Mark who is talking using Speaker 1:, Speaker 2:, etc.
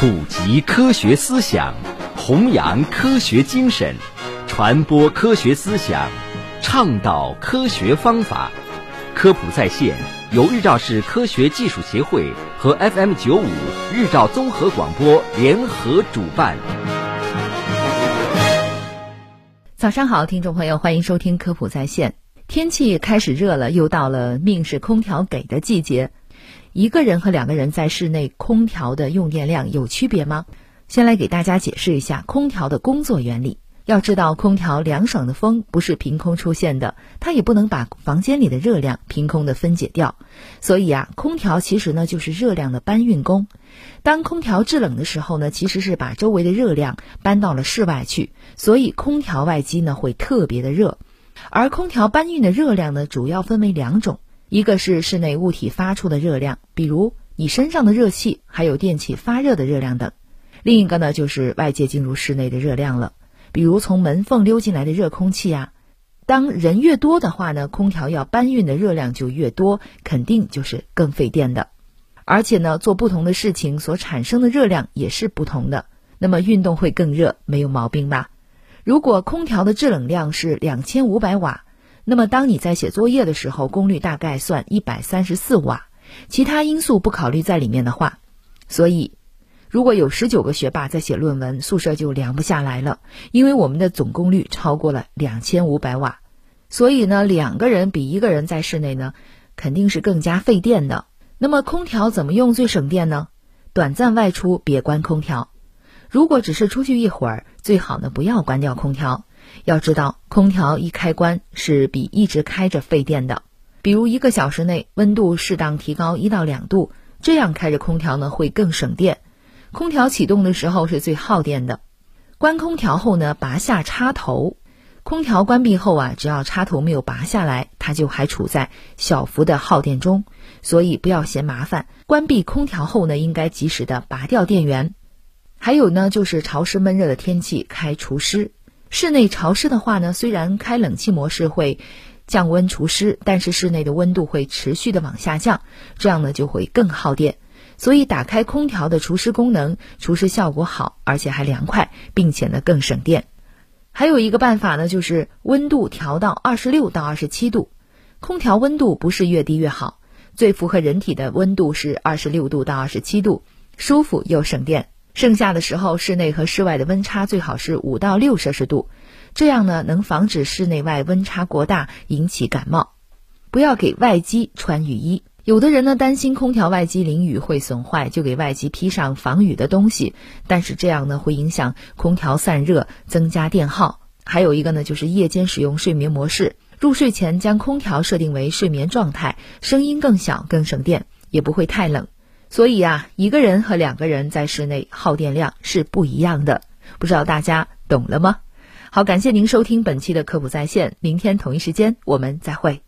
Speaker 1: 普及科学思想，弘扬科学精神，传播科学思想，倡导科学方法。科普在线由日照市科学技术协会和 FM 九五日照综合广播联合主办。
Speaker 2: 早上好，听众朋友，欢迎收听科普在线。天气开始热了，又到了命是空调给的季节。一个人和两个人在室内空调的用电量有区别吗？先来给大家解释一下空调的工作原理。要知道，空调凉爽的风不是凭空出现的，它也不能把房间里的热量凭空的分解掉。所以啊，空调其实呢就是热量的搬运工。当空调制冷的时候呢，其实是把周围的热量搬到了室外去，所以空调外机呢会特别的热。而空调搬运的热量呢，主要分为两种。一个是室内物体发出的热量，比如你身上的热气，还有电器发热的热量等；另一个呢，就是外界进入室内的热量了，比如从门缝溜进来的热空气啊。当人越多的话呢，空调要搬运的热量就越多，肯定就是更费电的。而且呢，做不同的事情所产生的热量也是不同的，那么运动会更热，没有毛病吧？如果空调的制冷量是两千五百瓦。那么，当你在写作业的时候，功率大概算一百三十四瓦，其他因素不考虑在里面的话，所以如果有十九个学霸在写论文，宿舍就凉不下来了，因为我们的总功率超过了两千五百瓦，所以呢，两个人比一个人在室内呢，肯定是更加费电的。那么，空调怎么用最省电呢？短暂外出别关空调，如果只是出去一会儿，最好呢不要关掉空调。要知道，空调一开关是比一直开着费电的。比如一个小时内温度适当提高一到两度，这样开着空调呢会更省电。空调启动的时候是最耗电的。关空调后呢，拔下插头。空调关闭后啊，只要插头没有拔下来，它就还处在小幅的耗电中，所以不要嫌麻烦。关闭空调后呢，应该及时的拔掉电源。还有呢，就是潮湿闷热的天气开除湿。室内潮湿的话呢，虽然开冷气模式会降温除湿，但是室内的温度会持续的往下降，这样呢就会更耗电。所以打开空调的除湿功能，除湿效果好，而且还凉快，并且呢更省电。还有一个办法呢，就是温度调到二十六到二十七度。空调温度不是越低越好，最符合人体的温度是二十六度到二十七度，舒服又省电。盛夏的时候，室内和室外的温差最好是五到六摄氏度，这样呢能防止室内外温差过大引起感冒。不要给外机穿雨衣，有的人呢担心空调外机淋雨会损坏，就给外机披上防雨的东西，但是这样呢会影响空调散热，增加电耗。还有一个呢就是夜间使用睡眠模式，入睡前将空调设定为睡眠状态，声音更小，更省电，也不会太冷。所以啊，一个人和两个人在室内耗电量是不一样的，不知道大家懂了吗？好，感谢您收听本期的科普在线，明天同一时间我们再会。